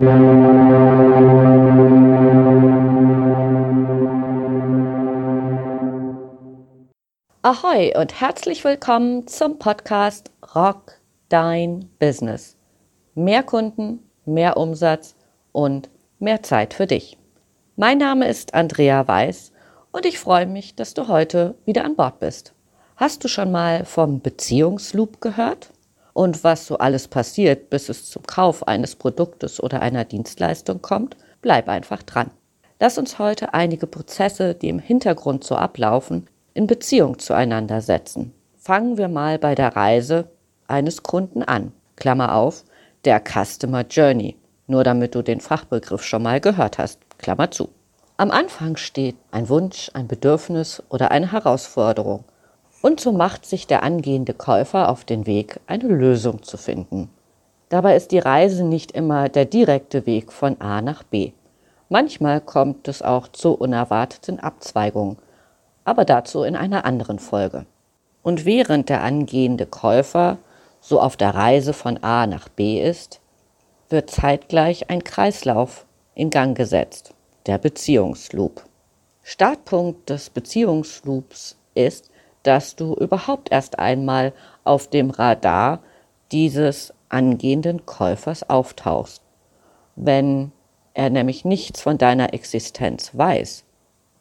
Ahoi und herzlich willkommen zum Podcast Rock Dein Business. Mehr Kunden, mehr Umsatz und mehr Zeit für dich. Mein Name ist Andrea Weiß und ich freue mich, dass du heute wieder an Bord bist. Hast du schon mal vom Beziehungsloop gehört? Und was so alles passiert, bis es zum Kauf eines Produktes oder einer Dienstleistung kommt? Bleib einfach dran. Lass uns heute einige Prozesse, die im Hintergrund so ablaufen, in Beziehung zueinander setzen. Fangen wir mal bei der Reise eines Kunden an. Klammer auf, der Customer Journey. Nur damit du den Fachbegriff schon mal gehört hast. Klammer zu. Am Anfang steht ein Wunsch, ein Bedürfnis oder eine Herausforderung. Und so macht sich der angehende Käufer auf den Weg, eine Lösung zu finden. Dabei ist die Reise nicht immer der direkte Weg von A nach B. Manchmal kommt es auch zu unerwarteten Abzweigungen, aber dazu in einer anderen Folge. Und während der angehende Käufer so auf der Reise von A nach B ist, wird zeitgleich ein Kreislauf in Gang gesetzt, der Beziehungsloop. Startpunkt des Beziehungsloops ist, dass du überhaupt erst einmal auf dem Radar dieses angehenden Käufers auftauchst. Wenn er nämlich nichts von deiner Existenz weiß,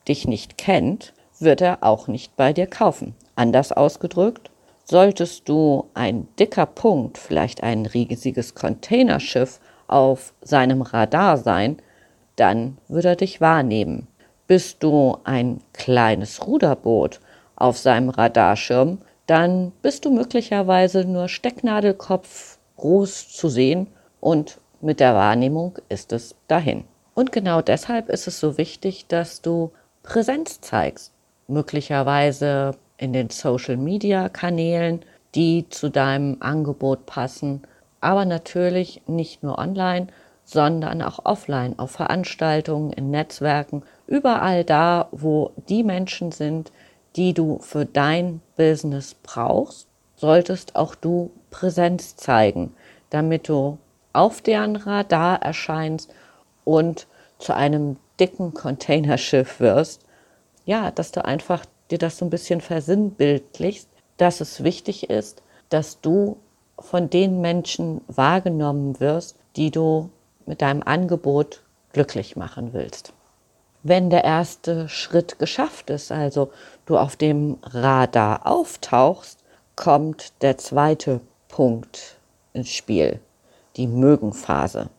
dich nicht kennt, wird er auch nicht bei dir kaufen. Anders ausgedrückt, solltest du ein dicker Punkt, vielleicht ein riesiges Containerschiff auf seinem Radar sein, dann wird er dich wahrnehmen. Bist du ein kleines Ruderboot auf seinem Radarschirm, dann bist du möglicherweise nur Stecknadelkopf groß zu sehen und mit der Wahrnehmung ist es dahin. Und genau deshalb ist es so wichtig, dass du Präsenz zeigst, möglicherweise in den Social-Media-Kanälen, die zu deinem Angebot passen, aber natürlich nicht nur online, sondern auch offline, auf Veranstaltungen, in Netzwerken, überall da, wo die Menschen sind, die du für dein Business brauchst, solltest auch du Präsenz zeigen, damit du auf deren Radar erscheinst und zu einem dicken Containerschiff wirst. Ja, dass du einfach dir das so ein bisschen versinnbildlichst, dass es wichtig ist, dass du von den Menschen wahrgenommen wirst, die du mit deinem Angebot glücklich machen willst wenn der erste Schritt geschafft ist, also du auf dem Radar auftauchst, kommt der zweite Punkt ins Spiel, die Mögenphase.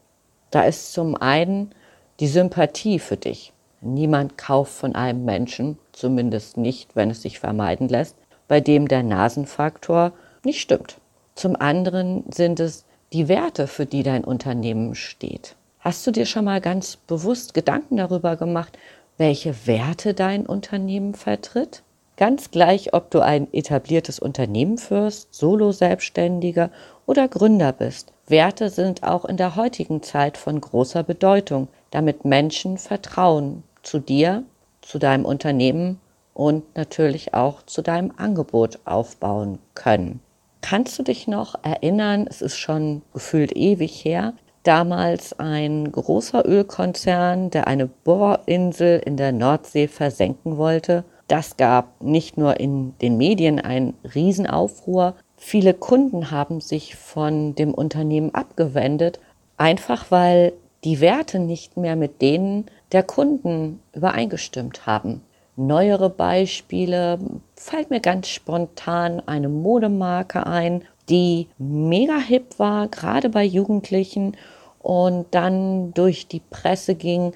Da ist zum einen die Sympathie für dich. Niemand kauft von einem Menschen, zumindest nicht, wenn es sich vermeiden lässt, bei dem der Nasenfaktor nicht stimmt. Zum anderen sind es die Werte, für die dein Unternehmen steht. Hast du dir schon mal ganz bewusst Gedanken darüber gemacht, welche Werte dein Unternehmen vertritt? Ganz gleich, ob du ein etabliertes Unternehmen führst, Solo-Selbstständiger oder Gründer bist. Werte sind auch in der heutigen Zeit von großer Bedeutung, damit Menschen Vertrauen zu dir, zu deinem Unternehmen und natürlich auch zu deinem Angebot aufbauen können. Kannst du dich noch erinnern, es ist schon gefühlt ewig her, damals ein großer Ölkonzern, der eine Bohrinsel in der Nordsee versenken wollte. Das gab nicht nur in den Medien einen Riesenaufruhr, viele Kunden haben sich von dem Unternehmen abgewendet, einfach weil die Werte nicht mehr mit denen der Kunden übereingestimmt haben. Neuere Beispiele fällt mir ganz spontan eine Modemarke ein, die mega hip war, gerade bei Jugendlichen und dann durch die Presse ging,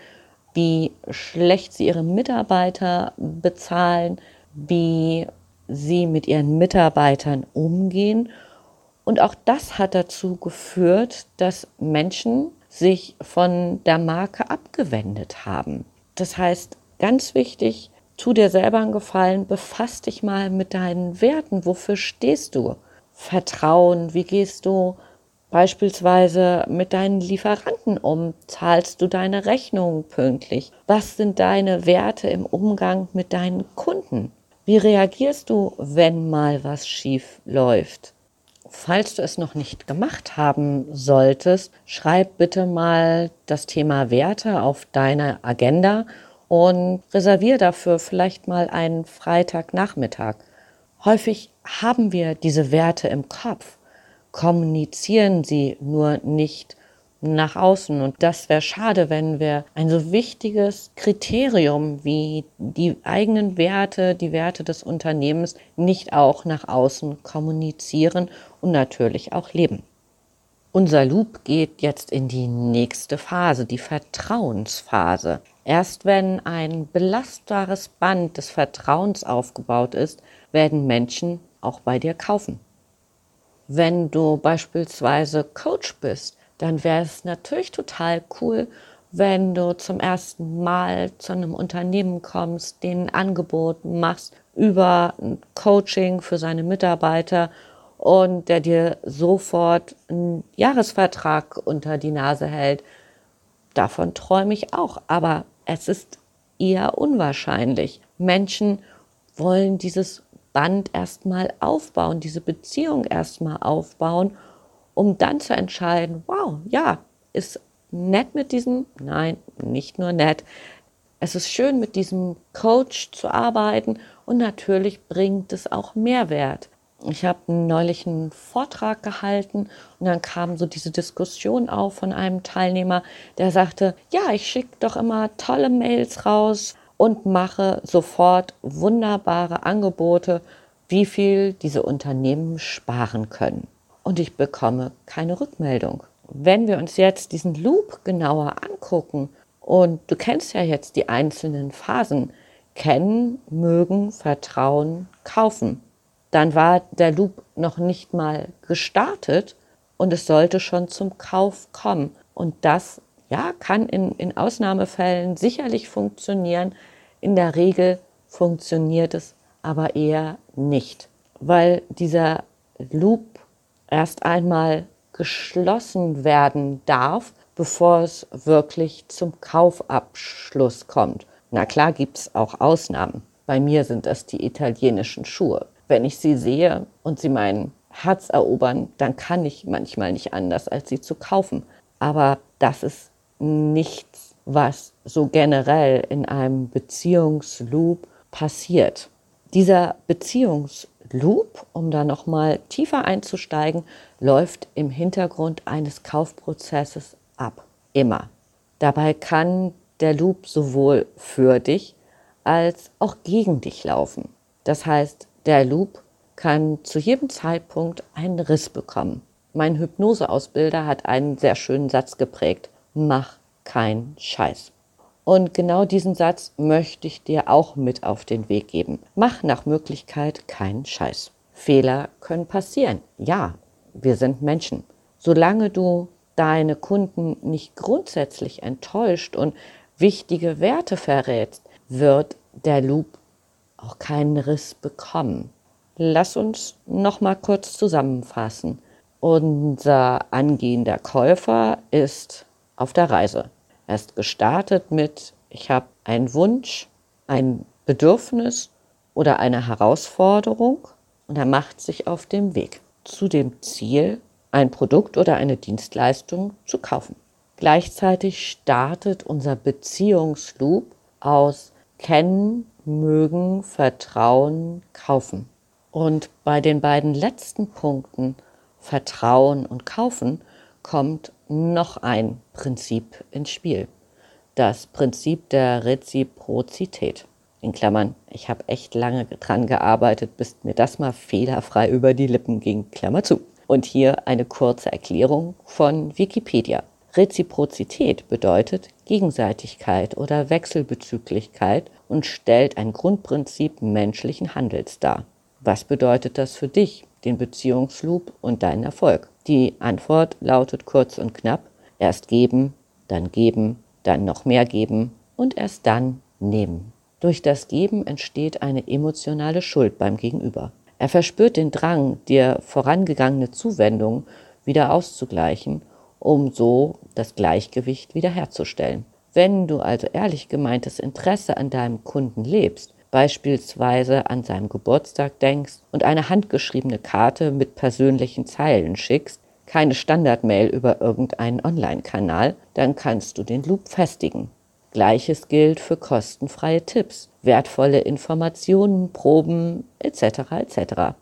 wie schlecht sie ihre Mitarbeiter bezahlen, wie sie mit ihren Mitarbeitern umgehen. Und auch das hat dazu geführt, dass Menschen sich von der Marke abgewendet haben. Das heißt, ganz wichtig, tu dir selber einen Gefallen, befasst dich mal mit deinen Werten. Wofür stehst du? Vertrauen, wie gehst du Beispielsweise mit deinen Lieferanten um? Zahlst du deine Rechnungen pünktlich? Was sind deine Werte im Umgang mit deinen Kunden? Wie reagierst du, wenn mal was schief läuft? falls du es noch nicht gemacht haben solltest, schreib bitte mal das Thema Werte auf deine Agenda und reservier dafür vielleicht mal einen Freitagnachmittag. Häufig haben wir diese Werte im Kopf, kommunizieren sie nur nicht nach außen. Und das wäre schade, wenn wir ein so wichtiges Kriterium wie die eigenen Werte, die Werte des Unternehmens nicht auch nach außen kommunizieren und natürlich auch leben. Unser Loop geht jetzt in die nächste Phase, die Vertrauensphase. Erst wenn ein belastbares Band des Vertrauens aufgebaut ist, werden Menschen auch bei dir kaufen. Wenn du beispielsweise Coach bist, dann wäre es natürlich total cool, wenn du zum ersten Mal zu einem Unternehmen kommst, den ein Angebot machst über ein Coaching für seine Mitarbeiter und der dir sofort einen Jahresvertrag unter die Nase hält. Davon träume ich auch, aber es ist eher unwahrscheinlich. Menschen wollen dieses Band erstmal aufbauen, diese Beziehung erstmal aufbauen um dann zu entscheiden, wow, ja, ist nett mit diesem, nein, nicht nur nett, es ist schön mit diesem Coach zu arbeiten und natürlich bringt es auch Mehrwert. Ich habe neulich einen Vortrag gehalten und dann kam so diese Diskussion auf von einem Teilnehmer, der sagte, ja, ich schicke doch immer tolle Mails raus und mache sofort wunderbare Angebote, wie viel diese Unternehmen sparen können und ich bekomme keine Rückmeldung. Wenn wir uns jetzt diesen Loop genauer angucken und du kennst ja jetzt die einzelnen Phasen, kennen, mögen, vertrauen, kaufen, dann war der Loop noch nicht mal gestartet und es sollte schon zum Kauf kommen. Und das ja, kann in, in Ausnahmefällen sicherlich funktionieren. In der Regel funktioniert es aber eher nicht, weil dieser Loop erst einmal geschlossen werden darf, bevor es wirklich zum Kaufabschluss kommt. Na klar gibt es auch Ausnahmen. Bei mir sind es die italienischen Schuhe. Wenn ich sie sehe und sie mein Herz erobern, dann kann ich manchmal nicht anders, als sie zu kaufen. Aber das ist nichts, was so generell in einem Beziehungsloop passiert. Dieser Beziehungsloop Loop, um da nochmal tiefer einzusteigen, läuft im Hintergrund eines Kaufprozesses ab. Immer. Dabei kann der Loop sowohl für dich als auch gegen dich laufen. Das heißt, der Loop kann zu jedem Zeitpunkt einen Riss bekommen. Mein Hypnoseausbilder hat einen sehr schönen Satz geprägt. Mach keinen Scheiß. Und genau diesen Satz möchte ich dir auch mit auf den Weg geben. Mach nach Möglichkeit keinen Scheiß. Fehler können passieren. Ja, wir sind Menschen. Solange du deine Kunden nicht grundsätzlich enttäuscht und wichtige Werte verrätst, wird der Loop auch keinen Riss bekommen. Lass uns noch mal kurz zusammenfassen. Unser angehender Käufer ist auf der Reise. Er ist gestartet mit, ich habe einen Wunsch, ein Bedürfnis oder eine Herausforderung und er macht sich auf dem Weg zu dem Ziel, ein Produkt oder eine Dienstleistung zu kaufen. Gleichzeitig startet unser Beziehungsloop aus Kennen, Mögen, Vertrauen, Kaufen. Und bei den beiden letzten Punkten, Vertrauen und Kaufen, kommt noch ein Prinzip ins Spiel. Das Prinzip der Reziprozität. In Klammern, ich habe echt lange dran gearbeitet, bis mir das mal fehlerfrei über die Lippen ging. Klammer zu. Und hier eine kurze Erklärung von Wikipedia. Reziprozität bedeutet Gegenseitigkeit oder Wechselbezüglichkeit und stellt ein Grundprinzip menschlichen Handels dar. Was bedeutet das für dich, den Beziehungsloop und deinen Erfolg? Die Antwort lautet kurz und knapp, erst geben, dann geben, dann noch mehr geben und erst dann nehmen. Durch das Geben entsteht eine emotionale Schuld beim Gegenüber. Er verspürt den Drang, dir vorangegangene Zuwendung wieder auszugleichen, um so das Gleichgewicht wiederherzustellen. Wenn du also ehrlich gemeintes Interesse an deinem Kunden lebst, beispielsweise an seinem Geburtstag denkst und eine handgeschriebene Karte mit persönlichen Zeilen schickst, keine Standardmail über irgendeinen Online-Kanal, dann kannst du den Loop festigen. Gleiches gilt für kostenfreie Tipps, wertvolle Informationen, Proben etc. etc.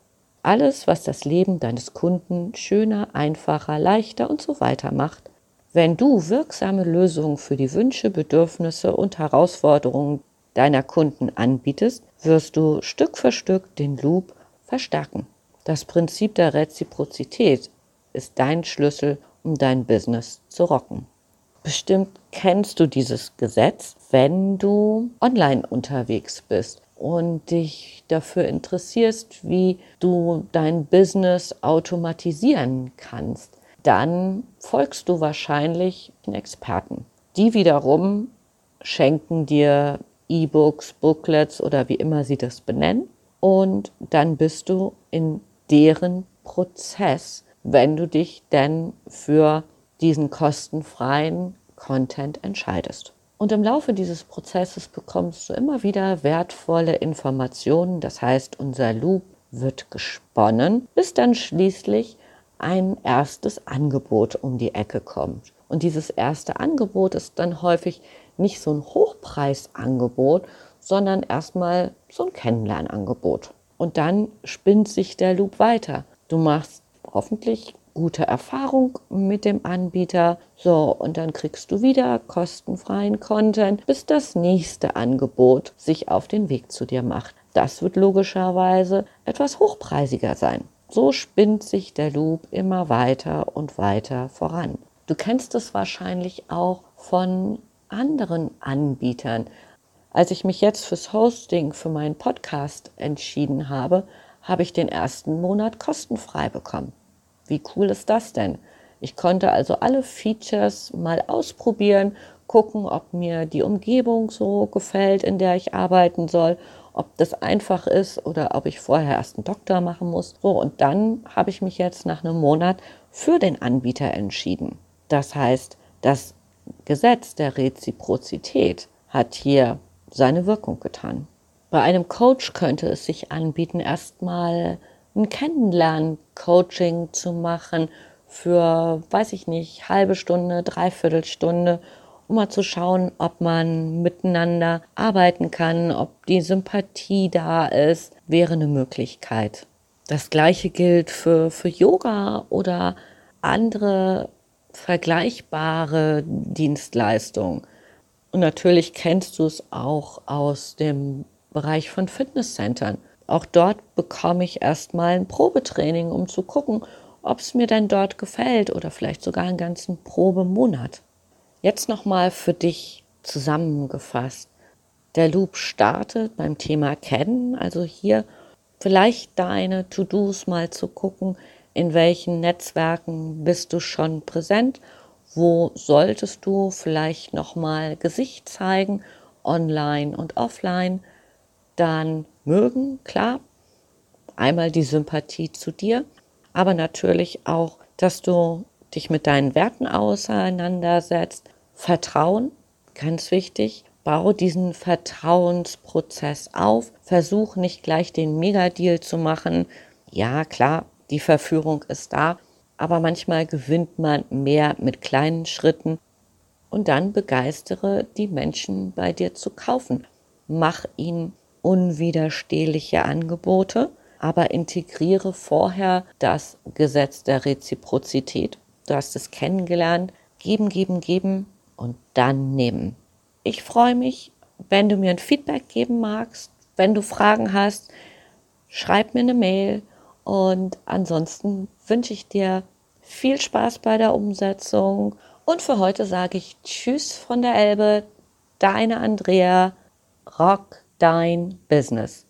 Alles, was das Leben deines Kunden schöner, einfacher, leichter und so weiter macht, wenn du wirksame Lösungen für die Wünsche, Bedürfnisse und Herausforderungen deiner Kunden anbietest, wirst du Stück für Stück den Loop verstärken. Das Prinzip der Reziprozität ist dein Schlüssel, um dein Business zu rocken. Bestimmt kennst du dieses Gesetz, wenn du online unterwegs bist und dich dafür interessierst, wie du dein Business automatisieren kannst, dann folgst du wahrscheinlich den Experten. Die wiederum schenken dir E-Books, Booklets oder wie immer sie das benennen. Und dann bist du in deren Prozess, wenn du dich denn für diesen kostenfreien Content entscheidest. Und im Laufe dieses Prozesses bekommst du immer wieder wertvolle Informationen. Das heißt, unser Loop wird gesponnen, bis dann schließlich ein erstes Angebot um die Ecke kommt. Und dieses erste Angebot ist dann häufig nicht so ein Hochpreisangebot, sondern erstmal so ein Kennenlernangebot. Und dann spinnt sich der Loop weiter. Du machst hoffentlich gute Erfahrung mit dem Anbieter. So, und dann kriegst du wieder kostenfreien Content, bis das nächste Angebot sich auf den Weg zu dir macht. Das wird logischerweise etwas hochpreisiger sein. So spinnt sich der Loop immer weiter und weiter voran. Du kennst es wahrscheinlich auch von anderen Anbietern. Als ich mich jetzt fürs Hosting für meinen Podcast entschieden habe, habe ich den ersten Monat kostenfrei bekommen. Wie cool ist das denn? Ich konnte also alle Features mal ausprobieren, gucken, ob mir die Umgebung so gefällt, in der ich arbeiten soll, ob das einfach ist oder ob ich vorher erst einen Doktor machen muss. So, und dann habe ich mich jetzt nach einem Monat für den Anbieter entschieden. Das heißt, das Gesetz der Reziprozität hat hier seine Wirkung getan. Bei einem Coach könnte es sich anbieten, erstmal ein Kennenlernen-Coaching zu machen für, weiß ich nicht, halbe Stunde, dreiviertel Stunde, um mal zu schauen, ob man miteinander arbeiten kann, ob die Sympathie da ist, wäre eine Möglichkeit. Das gleiche gilt für, für Yoga oder andere vergleichbare Dienstleistungen. Und natürlich kennst du es auch aus dem Bereich von Fitnesscentern. Auch dort bekomme ich erstmal ein Probetraining, um zu gucken, ob es mir denn dort gefällt oder vielleicht sogar einen ganzen Probemonat. Jetzt nochmal für dich zusammengefasst. Der Loop startet beim Thema Kennen, also hier vielleicht deine To-Dos mal zu gucken, in welchen Netzwerken bist du schon präsent, wo solltest du vielleicht nochmal Gesicht zeigen, online und offline, dann mögen, klar, einmal die Sympathie zu dir, aber natürlich auch, dass du dich mit deinen Werten auseinandersetzt. Vertrauen, ganz wichtig. Bau diesen Vertrauensprozess auf. Versuch nicht gleich den Megadeal zu machen. Ja, klar, die Verführung ist da, aber manchmal gewinnt man mehr mit kleinen Schritten und dann begeistere die Menschen bei dir zu kaufen. Mach ihnen unwiderstehliche Angebote, aber integriere vorher das Gesetz der Reziprozität. Du hast es kennengelernt. Geben, geben, geben und dann nehmen. Ich freue mich, wenn du mir ein Feedback geben magst. Wenn du Fragen hast, schreib mir eine Mail. Und ansonsten wünsche ich dir viel Spaß bei der Umsetzung. Und für heute sage ich Tschüss von der Elbe, deine Andrea, Rock dein Business.